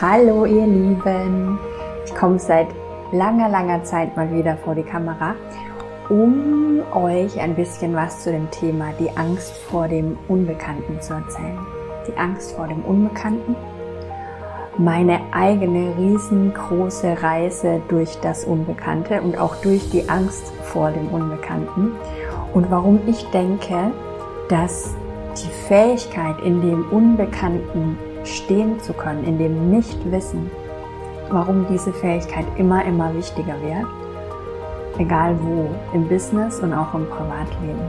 Hallo ihr Lieben, ich komme seit langer, langer Zeit mal wieder vor die Kamera, um euch ein bisschen was zu dem Thema die Angst vor dem Unbekannten zu erzählen. Die Angst vor dem Unbekannten, meine eigene riesengroße Reise durch das Unbekannte und auch durch die Angst vor dem Unbekannten. Und warum ich denke, dass die Fähigkeit in dem Unbekannten stehen zu können, in dem Nichtwissen, warum diese Fähigkeit immer, immer wichtiger wird, egal wo, im Business und auch im Privatleben.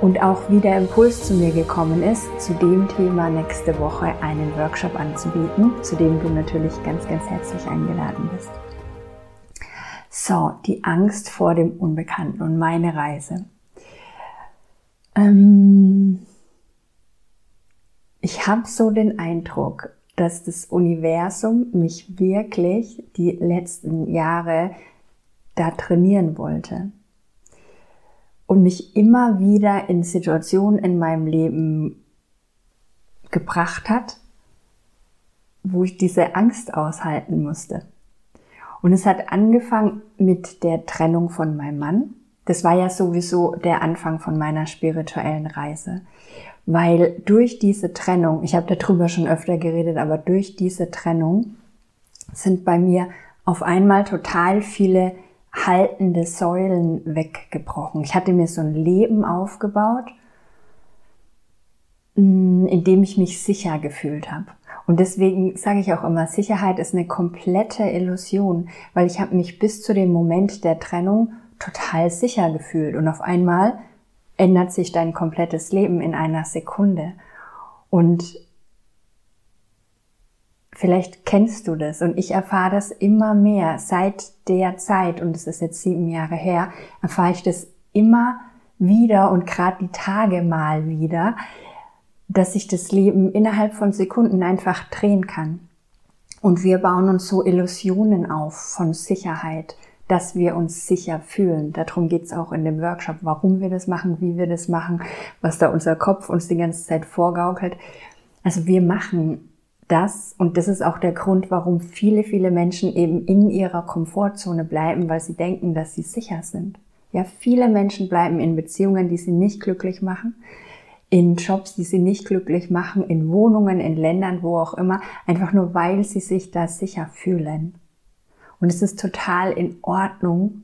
Und auch wie der Impuls zu mir gekommen ist, zu dem Thema nächste Woche einen Workshop anzubieten, zu dem du natürlich ganz, ganz herzlich eingeladen bist. So, die Angst vor dem Unbekannten und meine Reise. Ähm, ich habe so den Eindruck, dass das Universum mich wirklich die letzten Jahre da trainieren wollte und mich immer wieder in Situationen in meinem Leben gebracht hat, wo ich diese Angst aushalten musste. Und es hat angefangen mit der Trennung von meinem Mann. Das war ja sowieso der Anfang von meiner spirituellen Reise weil durch diese Trennung, ich habe darüber schon öfter geredet, aber durch diese Trennung sind bei mir auf einmal total viele haltende Säulen weggebrochen. Ich hatte mir so ein Leben aufgebaut, mm, in dem ich mich sicher gefühlt habe. Und deswegen sage ich auch immer, Sicherheit ist eine komplette Illusion, weil ich habe mich bis zu dem Moment der Trennung total sicher gefühlt und auf einmal ändert sich dein komplettes Leben in einer Sekunde. Und vielleicht kennst du das und ich erfahre das immer mehr seit der Zeit, und es ist jetzt sieben Jahre her, erfahre ich das immer wieder und gerade die Tage mal wieder, dass sich das Leben innerhalb von Sekunden einfach drehen kann. Und wir bauen uns so Illusionen auf von Sicherheit, dass wir uns sicher fühlen. Darum geht's auch in dem Workshop, warum wir das machen, wie wir das machen, was da unser Kopf uns die ganze Zeit vorgaukelt. Also wir machen das und das ist auch der Grund, warum viele, viele Menschen eben in ihrer Komfortzone bleiben, weil sie denken, dass sie sicher sind. Ja, viele Menschen bleiben in Beziehungen, die sie nicht glücklich machen, in Jobs, die sie nicht glücklich machen, in Wohnungen, in Ländern, wo auch immer, einfach nur weil sie sich da sicher fühlen. Und es ist total in Ordnung.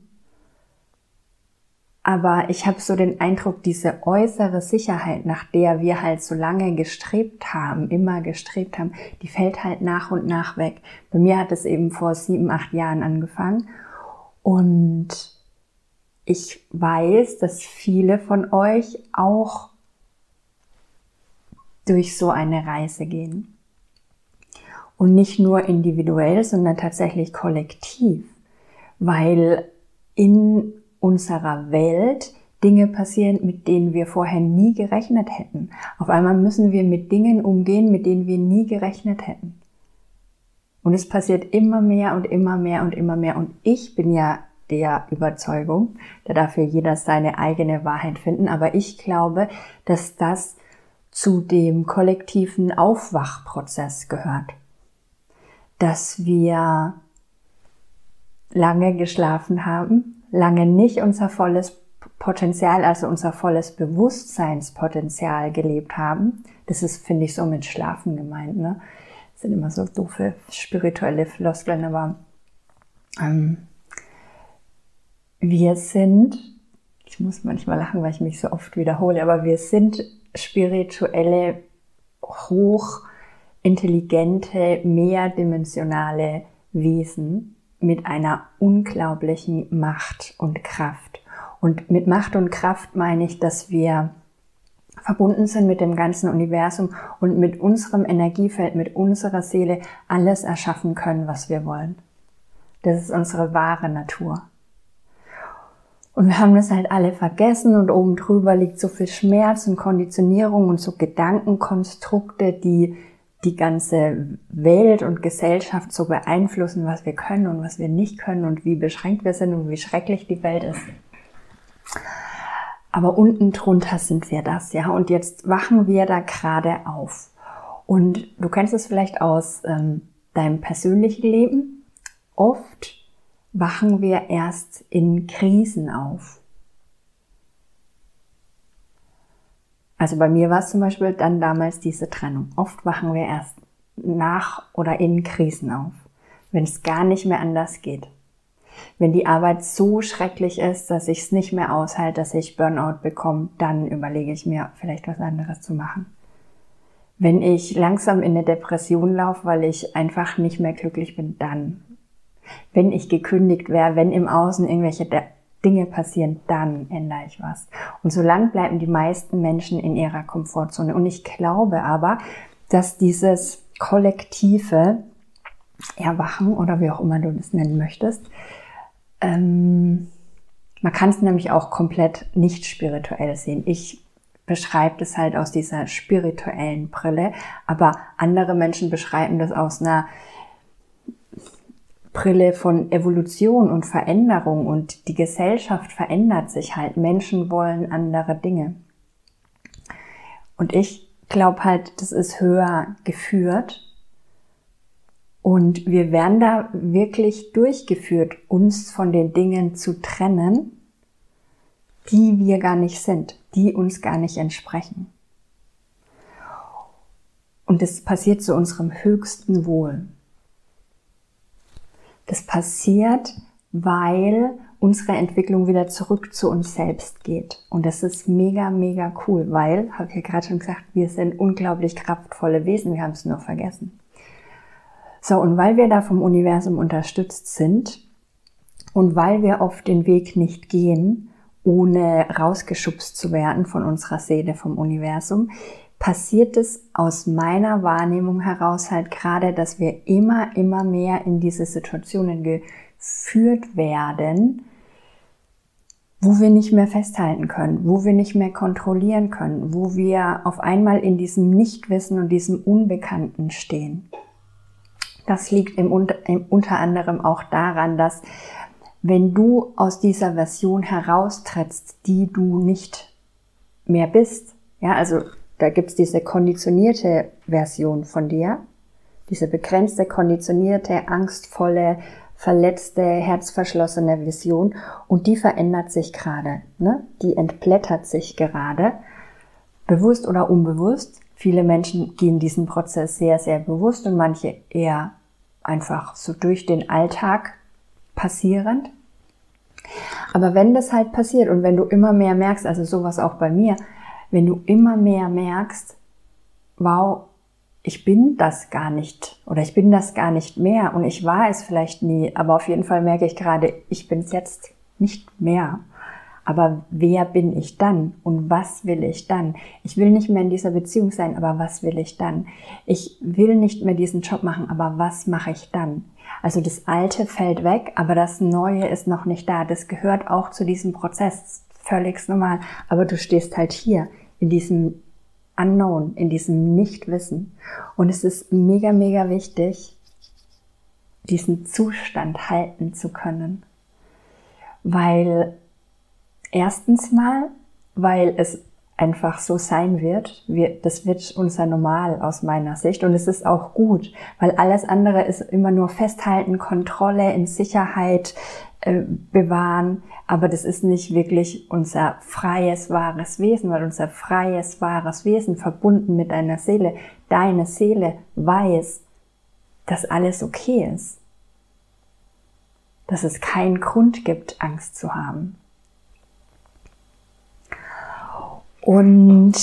Aber ich habe so den Eindruck, diese äußere Sicherheit, nach der wir halt so lange gestrebt haben, immer gestrebt haben, die fällt halt nach und nach weg. Bei mir hat es eben vor sieben, acht Jahren angefangen. Und ich weiß, dass viele von euch auch durch so eine Reise gehen. Und nicht nur individuell, sondern tatsächlich kollektiv. Weil in unserer Welt Dinge passieren, mit denen wir vorher nie gerechnet hätten. Auf einmal müssen wir mit Dingen umgehen, mit denen wir nie gerechnet hätten. Und es passiert immer mehr und immer mehr und immer mehr. Und ich bin ja der Überzeugung, da darf ja jeder seine eigene Wahrheit finden, aber ich glaube, dass das zu dem kollektiven Aufwachprozess gehört dass wir lange geschlafen haben, lange nicht unser volles Potenzial, also unser volles Bewusstseinspotenzial gelebt haben. Das ist, finde ich, so mit Schlafen gemeint. Ne? Das sind immer so doofe spirituelle Floskeln, aber ähm, wir sind, ich muss manchmal lachen, weil ich mich so oft wiederhole, aber wir sind spirituelle, hoch intelligente, mehrdimensionale Wesen mit einer unglaublichen Macht und Kraft. Und mit Macht und Kraft meine ich, dass wir verbunden sind mit dem ganzen Universum und mit unserem Energiefeld, mit unserer Seele alles erschaffen können, was wir wollen. Das ist unsere wahre Natur. Und wir haben das halt alle vergessen und oben drüber liegt so viel Schmerz und Konditionierung und so Gedankenkonstrukte, die die ganze Welt und Gesellschaft so beeinflussen, was wir können und was wir nicht können und wie beschränkt wir sind und wie schrecklich die Welt ist. Aber unten drunter sind wir das, ja. Und jetzt wachen wir da gerade auf. Und du kennst es vielleicht aus ähm, deinem persönlichen Leben. Oft wachen wir erst in Krisen auf. Also bei mir war es zum Beispiel dann damals diese Trennung. Oft wachen wir erst nach oder in Krisen auf, wenn es gar nicht mehr anders geht. Wenn die Arbeit so schrecklich ist, dass ich es nicht mehr aushalte, dass ich Burnout bekomme, dann überlege ich mir vielleicht was anderes zu machen. Wenn ich langsam in eine Depression laufe, weil ich einfach nicht mehr glücklich bin, dann. Wenn ich gekündigt wäre, wenn im Außen irgendwelche Dinge passieren, dann ändere ich was. Und so lang bleiben die meisten Menschen in ihrer Komfortzone. Und ich glaube aber, dass dieses kollektive Erwachen oder wie auch immer du das nennen möchtest, ähm, man kann es nämlich auch komplett nicht spirituell sehen. Ich beschreibe das halt aus dieser spirituellen Brille, aber andere Menschen beschreiben das aus einer Brille von Evolution und Veränderung und die Gesellschaft verändert sich halt. Menschen wollen andere Dinge. Und ich glaube halt, das ist höher geführt und wir werden da wirklich durchgeführt, uns von den Dingen zu trennen, die wir gar nicht sind, die uns gar nicht entsprechen. Und das passiert zu unserem höchsten Wohl. Das passiert, weil unsere Entwicklung wieder zurück zu uns selbst geht. Und das ist mega, mega cool, weil, habe ich ja gerade schon gesagt, wir sind unglaublich kraftvolle Wesen, wir haben es nur vergessen. So, und weil wir da vom Universum unterstützt sind und weil wir oft den Weg nicht gehen, ohne rausgeschubst zu werden von unserer Seele, vom Universum, passiert es aus meiner Wahrnehmung heraus halt gerade, dass wir immer, immer mehr in diese Situationen geführt werden, wo wir nicht mehr festhalten können, wo wir nicht mehr kontrollieren können, wo wir auf einmal in diesem Nichtwissen und diesem Unbekannten stehen. Das liegt im, im, unter anderem auch daran, dass wenn du aus dieser Version heraustrittst, die du nicht mehr bist, ja, also da gibt's diese konditionierte Version von dir, diese begrenzte, konditionierte, angstvolle, verletzte, herzverschlossene Vision und die verändert sich gerade, ne? die entblättert sich gerade, bewusst oder unbewusst Viele Menschen gehen diesen Prozess sehr, sehr bewusst und manche eher einfach so durch den Alltag passierend. Aber wenn das halt passiert und wenn du immer mehr merkst, also sowas auch bei mir, wenn du immer mehr merkst, wow, ich bin das gar nicht oder ich bin das gar nicht mehr und ich war es vielleicht nie, aber auf jeden Fall merke ich gerade, ich bin es jetzt nicht mehr. Aber wer bin ich dann? Und was will ich dann? Ich will nicht mehr in dieser Beziehung sein, aber was will ich dann? Ich will nicht mehr diesen Job machen, aber was mache ich dann? Also das Alte fällt weg, aber das Neue ist noch nicht da. Das gehört auch zu diesem Prozess. Völlig normal. Aber du stehst halt hier in diesem Unknown, in diesem Nichtwissen. Und es ist mega, mega wichtig, diesen Zustand halten zu können. Weil Erstens mal, weil es einfach so sein wird. Wir, das wird unser Normal aus meiner Sicht und es ist auch gut, weil alles andere ist immer nur festhalten, Kontrolle, in Sicherheit äh, bewahren, aber das ist nicht wirklich unser freies, wahres Wesen, weil unser freies, wahres Wesen verbunden mit deiner Seele, deine Seele weiß, dass alles okay ist, dass es keinen Grund gibt, Angst zu haben. Und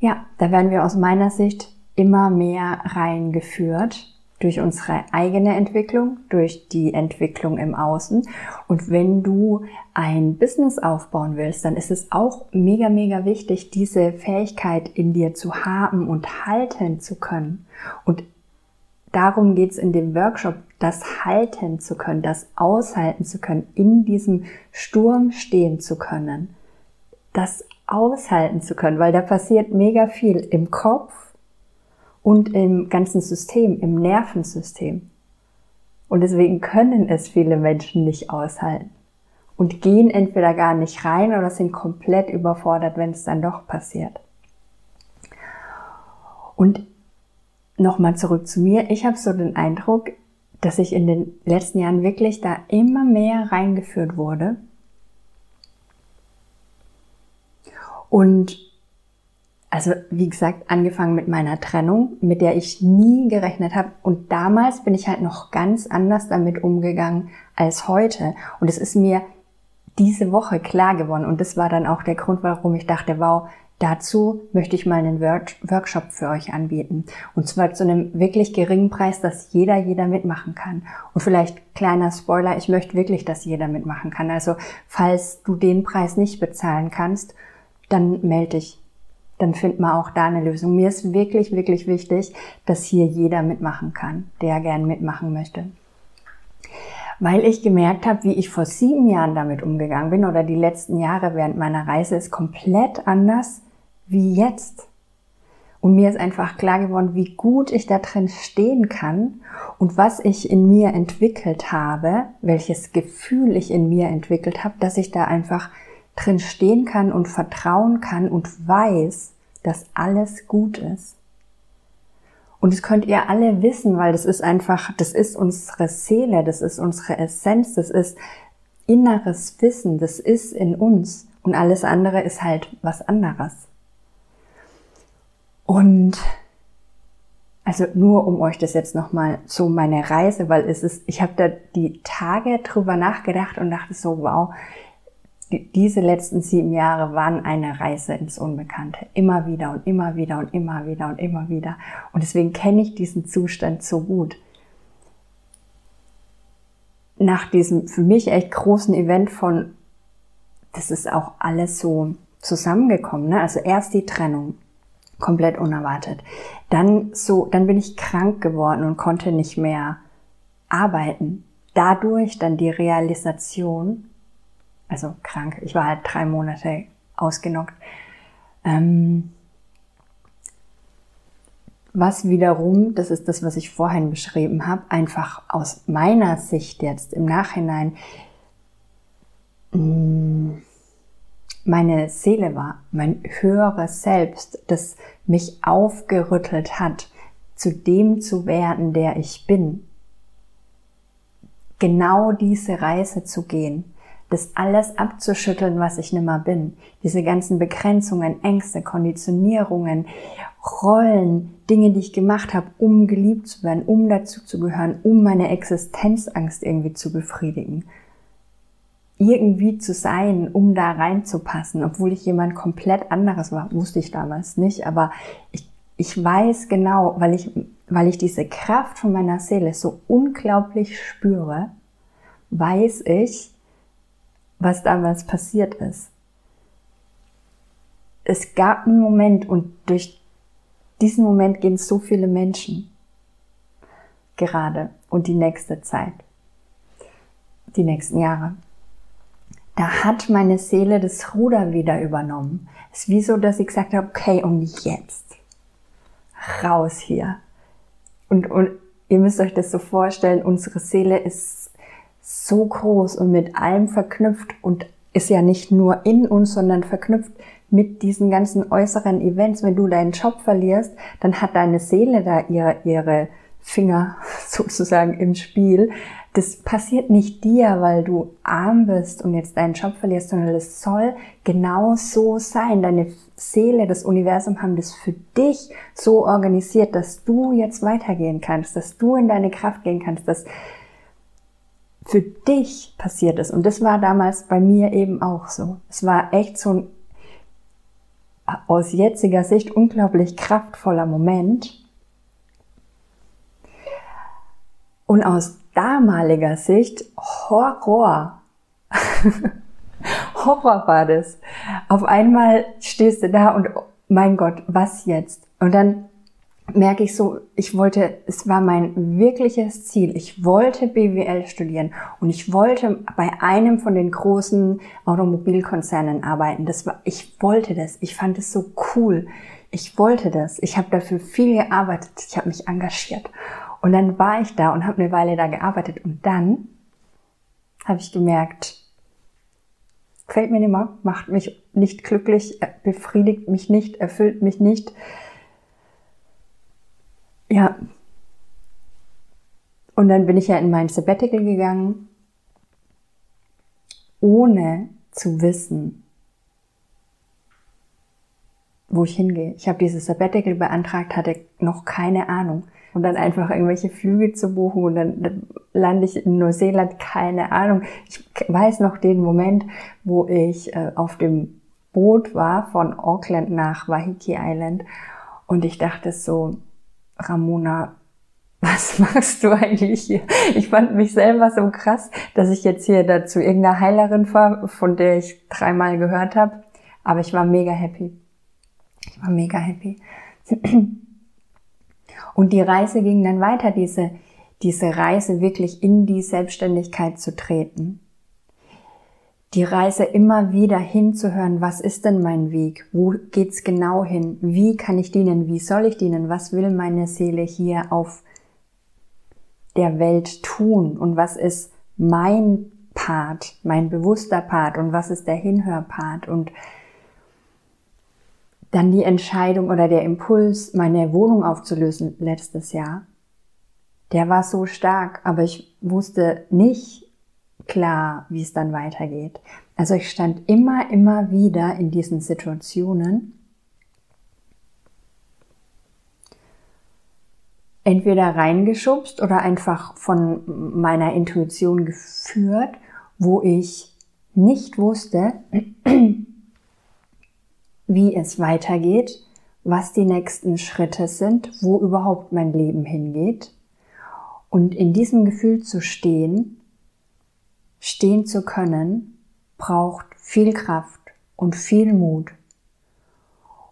ja, da werden wir aus meiner Sicht immer mehr reingeführt durch unsere eigene Entwicklung, durch die Entwicklung im Außen. Und wenn du ein Business aufbauen willst, dann ist es auch mega, mega wichtig, diese Fähigkeit in dir zu haben und halten zu können. Und darum geht's in dem Workshop, das halten zu können, das aushalten zu können, in diesem Sturm stehen zu können das aushalten zu können, weil da passiert mega viel im Kopf und im ganzen System, im Nervensystem. Und deswegen können es viele Menschen nicht aushalten und gehen entweder gar nicht rein oder sind komplett überfordert, wenn es dann doch passiert. Und nochmal zurück zu mir. Ich habe so den Eindruck, dass ich in den letzten Jahren wirklich da immer mehr reingeführt wurde. Und also wie gesagt, angefangen mit meiner Trennung, mit der ich nie gerechnet habe. Und damals bin ich halt noch ganz anders damit umgegangen als heute. Und es ist mir diese Woche klar geworden. Und das war dann auch der Grund, warum ich dachte, wow, dazu möchte ich mal einen Workshop für euch anbieten. Und zwar zu einem wirklich geringen Preis, dass jeder, jeder mitmachen kann. Und vielleicht kleiner Spoiler, ich möchte wirklich, dass jeder mitmachen kann. Also falls du den Preis nicht bezahlen kannst, dann melde dich dann findet man auch da eine Lösung. Mir ist wirklich, wirklich wichtig, dass hier jeder mitmachen kann, der gern mitmachen möchte. Weil ich gemerkt habe, wie ich vor sieben Jahren damit umgegangen bin oder die letzten Jahre während meiner Reise ist komplett anders wie jetzt. Und mir ist einfach klar geworden, wie gut ich da drin stehen kann und was ich in mir entwickelt habe, welches Gefühl ich in mir entwickelt habe, dass ich da einfach drin stehen kann und vertrauen kann und weiß, dass alles gut ist. Und das könnt ihr alle wissen, weil das ist einfach, das ist unsere Seele, das ist unsere Essenz, das ist inneres Wissen, das ist in uns. Und alles andere ist halt was anderes. Und also nur um euch das jetzt nochmal so meine Reise, weil es ist, ich habe da die Tage drüber nachgedacht und dachte so, wow, diese letzten sieben Jahre waren eine Reise ins Unbekannte. Immer wieder und immer wieder und immer wieder und immer wieder. Und deswegen kenne ich diesen Zustand so gut. Nach diesem für mich echt großen Event von, das ist auch alles so zusammengekommen. Ne? Also erst die Trennung, komplett unerwartet. Dann so, dann bin ich krank geworden und konnte nicht mehr arbeiten. Dadurch dann die Realisation, also krank. Ich war halt drei Monate ausgenockt. Ähm, was wiederum, das ist das, was ich vorhin beschrieben habe, einfach aus meiner Sicht jetzt im Nachhinein mm, meine Seele war, mein höheres Selbst, das mich aufgerüttelt hat, zu dem zu werden, der ich bin. Genau diese Reise zu gehen, das alles abzuschütteln, was ich nimmer bin. Diese ganzen Begrenzungen, Ängste, Konditionierungen, Rollen, Dinge, die ich gemacht habe, um geliebt zu werden, um dazuzugehören, um meine Existenzangst irgendwie zu befriedigen. Irgendwie zu sein, um da reinzupassen, obwohl ich jemand komplett anderes war, wusste ich damals nicht, aber ich, ich weiß genau, weil ich, weil ich diese Kraft von meiner Seele so unglaublich spüre, weiß ich, was damals passiert ist. Es gab einen Moment und durch diesen Moment gehen so viele Menschen gerade und die nächste Zeit, die nächsten Jahre. Da hat meine Seele das Ruder wieder übernommen. Es ist wie so, dass ich gesagt habe, okay, und jetzt raus hier. Und, und ihr müsst euch das so vorstellen, unsere Seele ist so groß und mit allem verknüpft und ist ja nicht nur in uns, sondern verknüpft mit diesen ganzen äußeren Events. Wenn du deinen Job verlierst, dann hat deine Seele da ihre, ihre Finger sozusagen im Spiel. Das passiert nicht dir, weil du arm bist und jetzt deinen Job verlierst, sondern es soll genau so sein. Deine Seele, das Universum haben das für dich so organisiert, dass du jetzt weitergehen kannst, dass du in deine Kraft gehen kannst, dass für dich passiert ist. Und das war damals bei mir eben auch so. Es war echt so ein aus jetziger Sicht unglaublich kraftvoller Moment. Und aus damaliger Sicht Horror. Horror war das. Auf einmal stehst du da und mein Gott, was jetzt? Und dann merke ich so, ich wollte, es war mein wirkliches Ziel. Ich wollte BWL studieren und ich wollte bei einem von den großen Automobilkonzernen arbeiten. Das war, ich wollte das. Ich fand es so cool. Ich wollte das. Ich habe dafür viel gearbeitet. Ich habe mich engagiert. Und dann war ich da und habe eine Weile da gearbeitet und dann habe ich gemerkt, gefällt mir nicht mehr, macht mich nicht glücklich, befriedigt mich nicht, erfüllt mich nicht ja. Und dann bin ich ja in mein Sabbatical gegangen, ohne zu wissen, wo ich hingehe. Ich habe dieses Sabbatical beantragt, hatte noch keine Ahnung. Und dann einfach irgendwelche Flüge zu buchen und dann, dann lande ich in Neuseeland, keine Ahnung. Ich weiß noch den Moment, wo ich äh, auf dem Boot war von Auckland nach Wahiki Island und ich dachte so, Ramona, was machst du eigentlich hier? Ich fand mich selber so krass, dass ich jetzt hier dazu irgendeiner Heilerin fahre, von der ich dreimal gehört habe. Aber ich war mega happy. Ich war mega happy. Und die Reise ging dann weiter, diese, diese Reise wirklich in die Selbstständigkeit zu treten. Die Reise immer wieder hinzuhören, was ist denn mein Weg? Wo geht's genau hin? Wie kann ich dienen? Wie soll ich dienen? Was will meine Seele hier auf der Welt tun? Und was ist mein Part, mein bewusster Part? Und was ist der Hinhörpart? Und dann die Entscheidung oder der Impuls, meine Wohnung aufzulösen letztes Jahr, der war so stark, aber ich wusste nicht klar, wie es dann weitergeht. Also ich stand immer, immer wieder in diesen Situationen, entweder reingeschubst oder einfach von meiner Intuition geführt, wo ich nicht wusste, wie es weitergeht, was die nächsten Schritte sind, wo überhaupt mein Leben hingeht. Und in diesem Gefühl zu stehen, stehen zu können, braucht viel Kraft und viel Mut.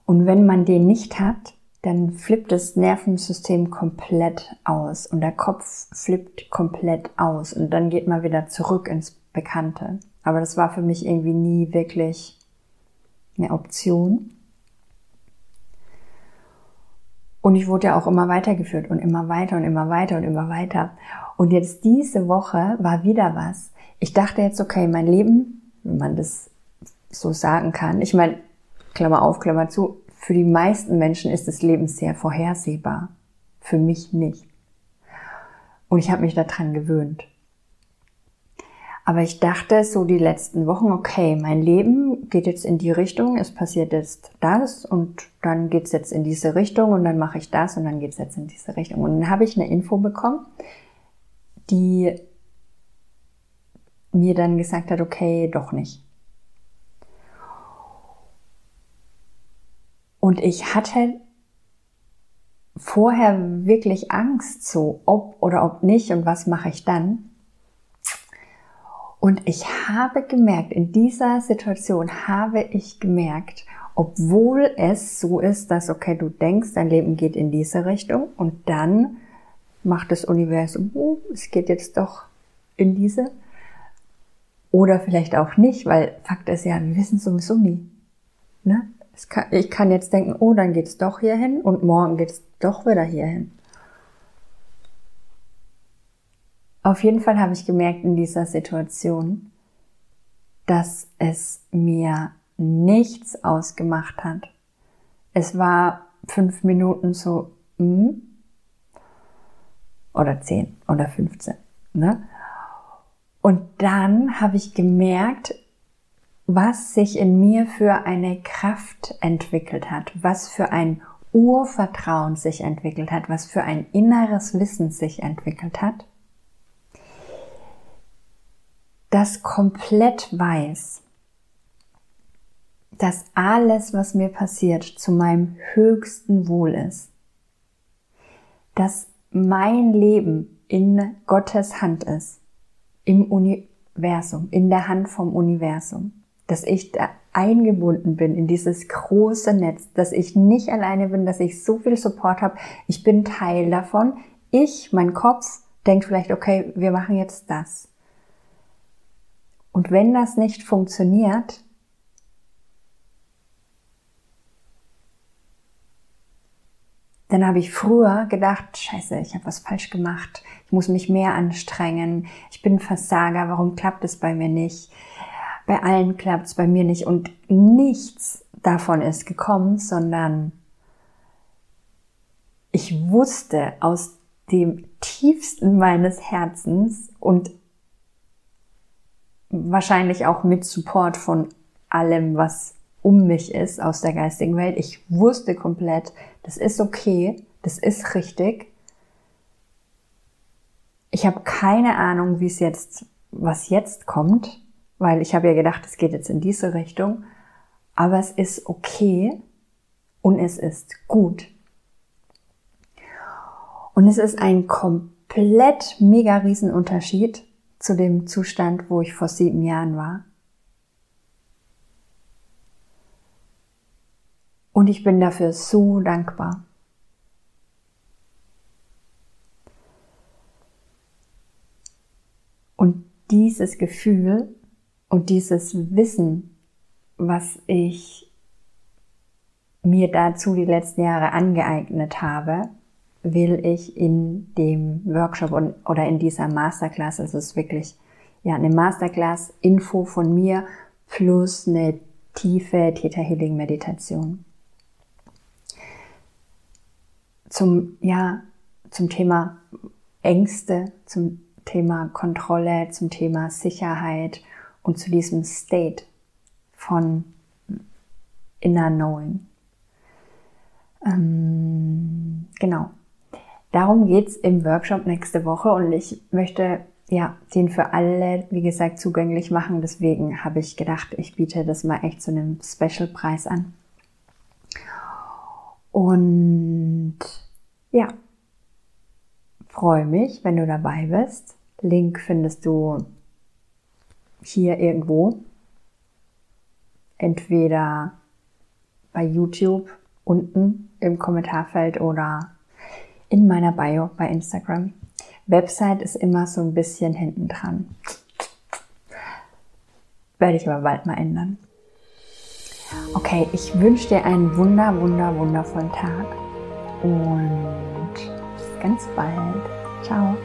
Und wenn man den nicht hat, dann flippt das Nervensystem komplett aus und der Kopf flippt komplett aus und dann geht man wieder zurück ins Bekannte. Aber das war für mich irgendwie nie wirklich eine Option. Und ich wurde ja auch immer weitergeführt und immer weiter und immer weiter und immer weiter. Und jetzt diese Woche war wieder was. Ich dachte jetzt, okay, mein Leben, wenn man das so sagen kann, ich meine, Klammer auf, Klammer zu, für die meisten Menschen ist das Leben sehr vorhersehbar. Für mich nicht. Und ich habe mich daran gewöhnt. Aber ich dachte so die letzten Wochen, okay, mein Leben geht jetzt in die Richtung, es passiert jetzt das und dann geht's jetzt in diese Richtung und dann mache ich das und dann geht's jetzt in diese Richtung. Und dann habe ich eine Info bekommen, die mir dann gesagt hat, okay, doch nicht. Und ich hatte vorher wirklich Angst, so ob oder ob nicht und was mache ich dann. Und ich habe gemerkt, in dieser Situation habe ich gemerkt, obwohl es so ist, dass, okay, du denkst, dein Leben geht in diese Richtung und dann macht das Universum, oh, es geht jetzt doch in diese. Oder vielleicht auch nicht, weil Fakt ist ja, wir wissen sowieso nie. Ne? Kann, ich kann jetzt denken, oh, dann geht's doch hierhin und morgen geht's doch wieder hierhin. Auf jeden Fall habe ich gemerkt in dieser Situation, dass es mir nichts ausgemacht hat. Es war fünf Minuten so, mm, oder zehn oder 15. Ne? Und dann habe ich gemerkt, was sich in mir für eine Kraft entwickelt hat, was für ein Urvertrauen sich entwickelt hat, was für ein inneres Wissen sich entwickelt hat das komplett weiß, dass alles, was mir passiert, zu meinem höchsten Wohl ist, dass mein Leben in Gottes Hand ist, im Universum, in der Hand vom Universum, dass ich da eingebunden bin in dieses große Netz, dass ich nicht alleine bin, dass ich so viel Support habe, ich bin Teil davon. Ich, mein Kopf, denkt vielleicht, okay, wir machen jetzt das. Und wenn das nicht funktioniert, dann habe ich früher gedacht, scheiße, ich habe was falsch gemacht, ich muss mich mehr anstrengen, ich bin Versager, warum klappt es bei mir nicht? Bei allen klappt es bei mir nicht. Und nichts davon ist gekommen, sondern ich wusste aus dem tiefsten meines Herzens und wahrscheinlich auch mit Support von allem, was um mich ist aus der geistigen Welt. Ich wusste komplett, das ist okay, das ist richtig. Ich habe keine Ahnung, wie es jetzt, was jetzt kommt, weil ich habe ja gedacht, es geht jetzt in diese Richtung. Aber es ist okay und es ist gut. Und es ist ein komplett mega Riesenunterschied zu dem Zustand, wo ich vor sieben Jahren war. Und ich bin dafür so dankbar. Und dieses Gefühl und dieses Wissen, was ich mir dazu die letzten Jahre angeeignet habe, will ich in dem Workshop und, oder in dieser Masterclass, also es ist wirklich ja eine Masterclass Info von mir plus eine tiefe Theta Healing Meditation. Zum ja zum Thema Ängste, zum Thema Kontrolle, zum Thema Sicherheit und zu diesem State von Inner Knowing. Ähm, genau. Darum geht's im Workshop nächste Woche und ich möchte ja den für alle, wie gesagt, zugänglich machen. Deswegen habe ich gedacht, ich biete das mal echt zu einem Special-Preis an. Und ja, freue mich, wenn du dabei bist. Link findest du hier irgendwo. Entweder bei YouTube unten im Kommentarfeld oder in meiner Bio bei Instagram. Website ist immer so ein bisschen hinten dran. Werde ich aber bald mal ändern. Okay, ich wünsche dir einen wunder, wunder, wundervollen Tag und bis ganz bald. Ciao.